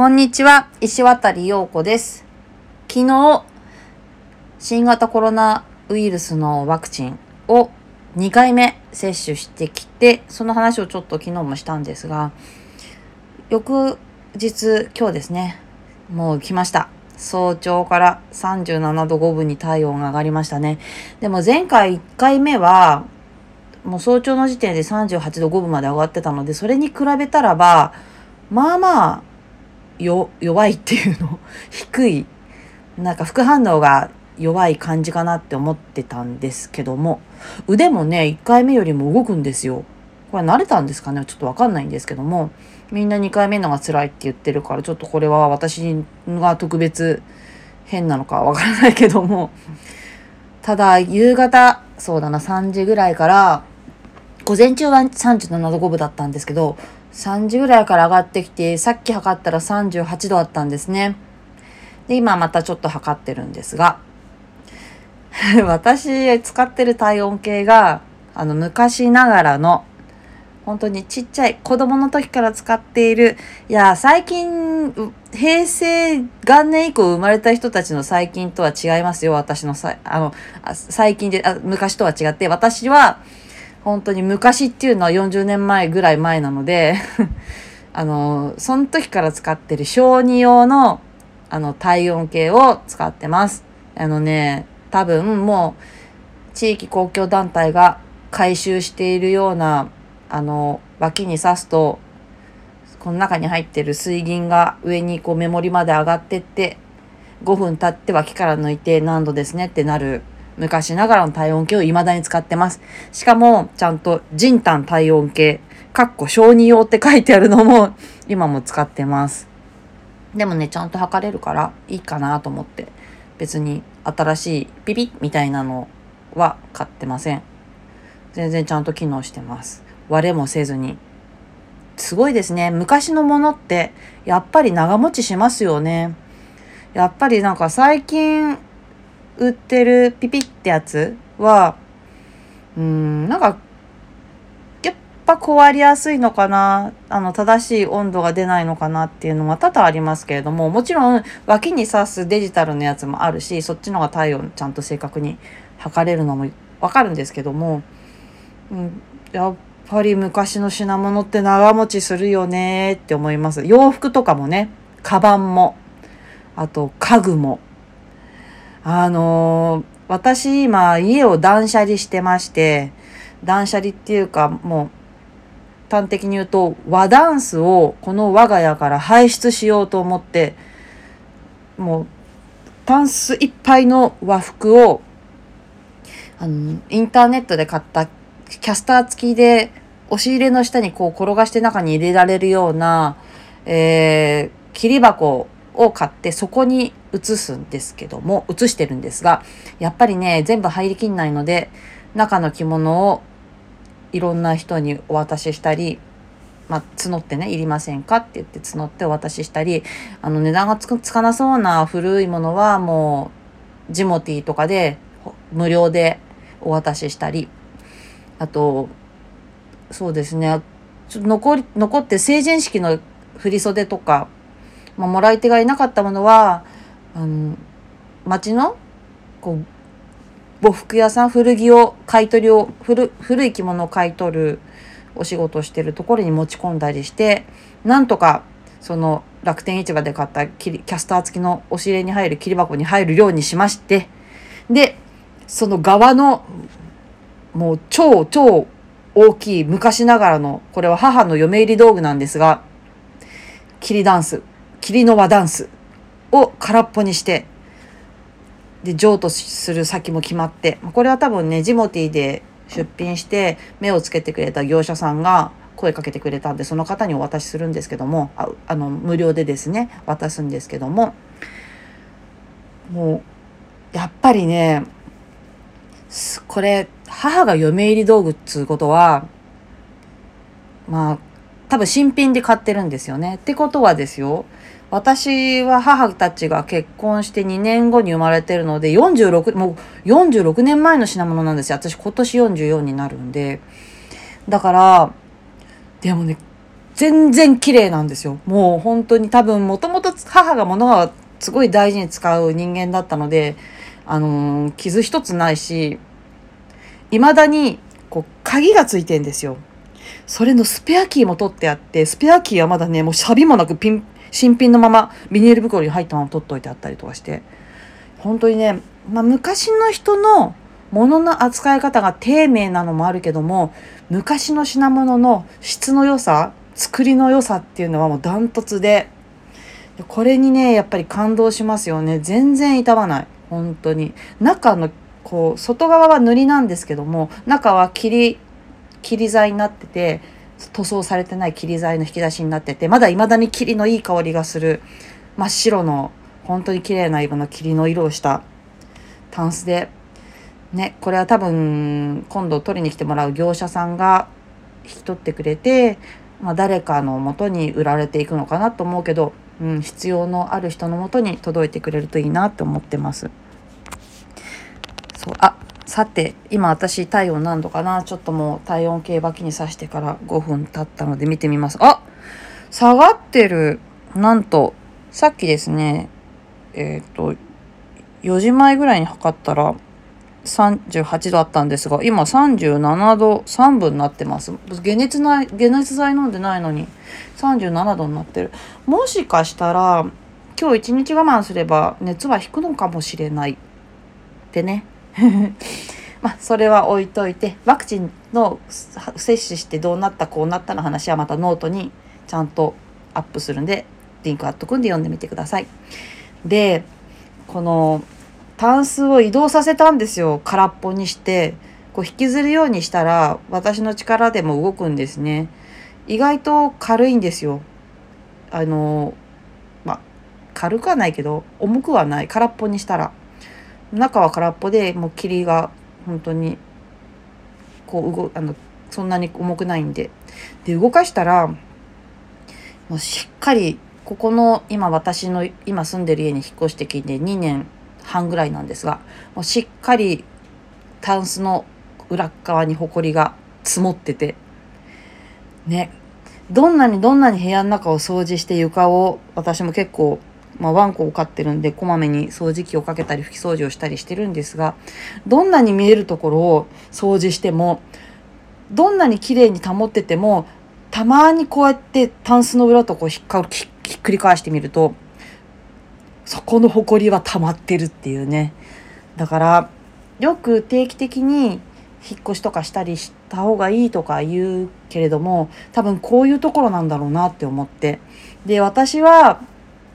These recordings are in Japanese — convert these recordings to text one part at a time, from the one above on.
こんにちは、石渡陽子です。昨日、新型コロナウイルスのワクチンを2回目接種してきて、その話をちょっと昨日もしたんですが、翌日、今日ですね、もう来ました。早朝から37度5分に体温が上がりましたね。でも前回1回目は、もう早朝の時点で38度5分まで上がってたので、それに比べたらば、まあまあ、弱いっていうの？低い。なんか副反応が弱い感じかなって思ってたんですけども、腕もね、1回目よりも動くんですよ。これ慣れたんですかね？ちょっとわかんないんですけども、みんな2回目のが辛いって言ってるから、ちょっとこれは私が特別変なのかわからないけども、ただ、夕方、そうだな、3時ぐらいから、午前中は37度5分だったんですけど、3時ぐらいから上がってきて、さっき測ったら38度あったんですね。で、今またちょっと測ってるんですが、私使ってる体温計が、あの、昔ながらの、本当にちっちゃい子供の時から使っている、いや、最近、平成元年以降生まれた人たちの最近とは違いますよ、私のさ、あの、最近であ、昔とは違って、私は、本当に昔っていうのは40年前ぐらい前なので あの、その時から使ってる小児用の、あの、体温計を使ってます。あのね、多分もう、地域公共団体が回収しているような、あの、脇に刺すと、この中に入ってる水銀が上にこうメモリまで上がってって、5分経って脇から抜いて何度ですねってなる昔ながらの体温計を未だに使ってます。しかも、ちゃんと人体体温計、かっこ小児用って書いてあるのも 今も使ってます。でもね、ちゃんと測れるからいいかなと思って、別に新しいピピッみたいなのは買ってません。全然ちゃんと機能してます。割れもせずに。すごいですね。昔のものって、やっぱり長持ちしますよね。やっぱりなんか最近売ってるピピってやつは、うーん、なんか、やっぱ壊れやすいのかな、あの、正しい温度が出ないのかなっていうのは多々ありますけれども、もちろん脇に刺すデジタルのやつもあるし、そっちの方が体温ちゃんと正確に測れるのもわかるんですけども、うん、やっぱり昔の品物って長持ちするよねって思います。洋服とかもね、カバンも、あと家具も。あの私今家を断捨離してまして、断捨離っていうかもう端的に言うと和ダンスをこの我が家から排出しようと思って、もうタンスいっぱいの和服をあのインターネットで買ったキャスター付きで押し入れの下にこう転がして中に入れられるような、えー、切り箱を買ってそこに移すんですけども、移してるんですが、やっぱりね、全部入りきんないので、中の着物をいろんな人にお渡ししたり、まあ、募ってね、いりませんかって言って募ってお渡ししたり、あの値段がつかなそうな古いものはもう、ジモティーとかで無料でお渡ししたり、あと、そうですね、ちょっと残り、残って成人式の振袖とか、まあ、もらい手がいなかったものは、あの、町の、こう、呉服屋さん、古着を、買い取りを、古、古い着物を買い取るお仕事をしてるところに持ち込んだりして、なんとか、その、楽天市場で買ったキキャスター付きの押し入れに入る切り箱に入るようにしまして、で、その側の、もう超超大きい昔ながらの、これは母の嫁入り道具なんですが、切りダンス、切りの輪ダンスを空っぽにして、で、譲渡する先も決まって、これは多分ね、ジモティで出品して目をつけてくれた業者さんが声かけてくれたんで、その方にお渡しするんですけども、ああの、無料でですね、渡すんですけども、もう、やっぱりね、これ、母が嫁入り道具っつうことは、まあ、多分新品で買ってるんですよね。ってことはですよ、私は母たちが結婚して2年後に生まれてるので、46、もう46年前の品物なんですよ。私今年44になるんで。だから、でもね、全然綺麗なんですよ。もう本当に多分もともと母が物はすごい大事に使う人間だったので、あのー、傷一つないし、未だにこう鍵がついてんですよ。それのスペアキーも取ってあって、スペアキーはまだね、もう錆もなくピン、新品のままビニール袋に入ったまま取っといてあったりとかして、本当にね、まあ、昔の人の物の扱い方が丁寧なのもあるけども、昔の品物の質の良さ、作りの良さっていうのはもうダントツで、これにね、やっぱり感動しますよね。全然傷まない。本当に。中の、こう、外側は塗りなんですけども、中は切り、切り材になってて、塗装されてない切り材の引き出しになってて、まだ未だに霧のいい香りがする、真っ白の、本当に綺麗な色の霧の色をしたタンスで、ね、これは多分、今度取りに来てもらう業者さんが引き取ってくれて、まあ、誰かのもとに売られていくのかなと思うけど、うん、必要のある人のもとに届いてくれるといいなって思ってます。そうあさて今私体温何度かな？ちょっともう体温計脇に刺してから5分経ったので見てみます。あ下がってる。なんとさっきですねえっ、と4時前ぐらいに測ったら38度あったんですが今37度3分になってます。解熱ない解熱剤飲んでないのに37度になってる。もしかしたら今日一日我慢すれば熱は引くのかもしれない。ってね まあそれは置いといてワクチンの接種してどうなったこうなったの話はまたノートにちゃんとアップするんでリンク貼っとくんで読んでみてください。でこのタンスを移動させたんですよ。空っぽにして。こう引きずるようにしたら私の力でも動くんですね。意外と軽いんですよ。あのまあ軽くはないけど重くはない。空っぽにしたら。中は空っぽでもう霧が本当にこう動あのそんなに重くないんで。で動かしたらもうしっかりここの今私の今住んでる家に引っ越してきて2年半ぐらいなんですがもうしっかりタンスの裏側にほこりが積もっててね。どんなにどんなに部屋の中を掃除して床を私も結構、まあ、ワンコを飼ってるんでこまめに掃除機をかけたり拭き掃除をしたりしてるんですがどんなに見えるところを掃除してもどんなに綺麗に保っててもたまにこうやってタンスの裏とこうひっかひっくり返してみるとそこの埃は溜まってるっていうね。だからよく定期的に引っ越しとかしたりした方がいいとか言うけれども多分こういうところなんだろうなって思って。で私は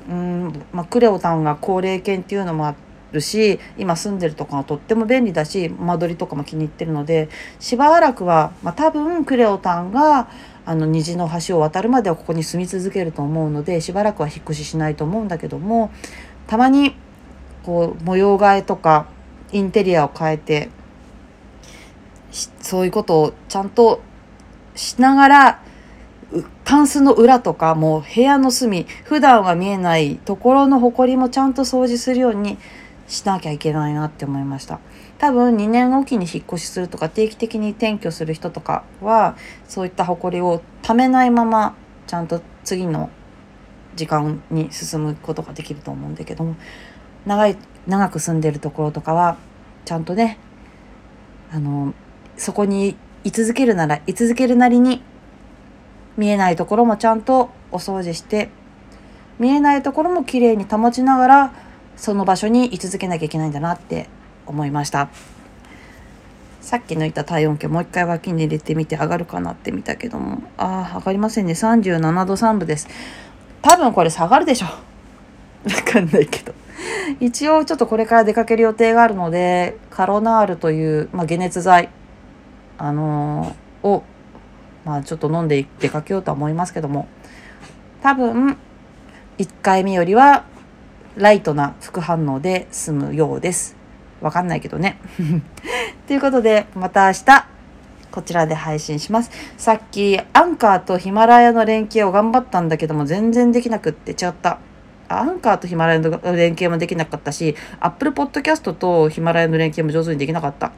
うん、まあ、クレオタンが高齢犬っていうのもあるし今住んでるとこがとっても便利だし間取りとかも気に入ってるのでしばらくは、まあ、多分クレオタンがあの虹の橋を渡るまではここに住み続けると思うのでしばらくは引っ越ししないと思うんだけどもたまにこう模様替えとかインテリアを変えてそういうことをちゃんとしながらタンスの裏とかもう部屋の隅普段は見えないところの埃もちゃんと掃除するようにしなきゃいけないなって思いました。多分2年おきに引っ越しするとか定期的に転居する人とかはそういった埃をためないままちゃんと次の時間に進むことができると思うんだけども長い長く住んでるところとかはちゃんとねあのそこに居続けるなら居続けるなりに見えないところもちゃんとお掃除して見えないところもきれいに保ちながらその場所に居続けなきゃいけないんだなって思いました。さっき抜いた体温計もう一回脇に入れてみて上がるかなって見たけどもああ上がりませんね。37度3分です。多分これ下がるでしょ。わかんないけど。一応ちょっとこれから出かける予定があるのでカロナールという、まあ、解熱剤あのー、をまあちょっと飲んで出かけようとは思いますけども多分1回目よりはライトな副反応で済むようです。わかんないけどね。ということで、また明日、こちらで配信します。さっき、アンカーとヒマラヤの連携を頑張ったんだけども、全然できなくって違った。アンカーとヒマラヤの連携もできなかったし、アップルポッドキャストとヒマラヤの連携も上手にできなかった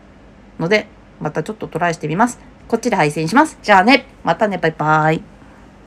ので、またちょっとトライしてみます。こっちで配信します。じゃあね、またね、バイバイ。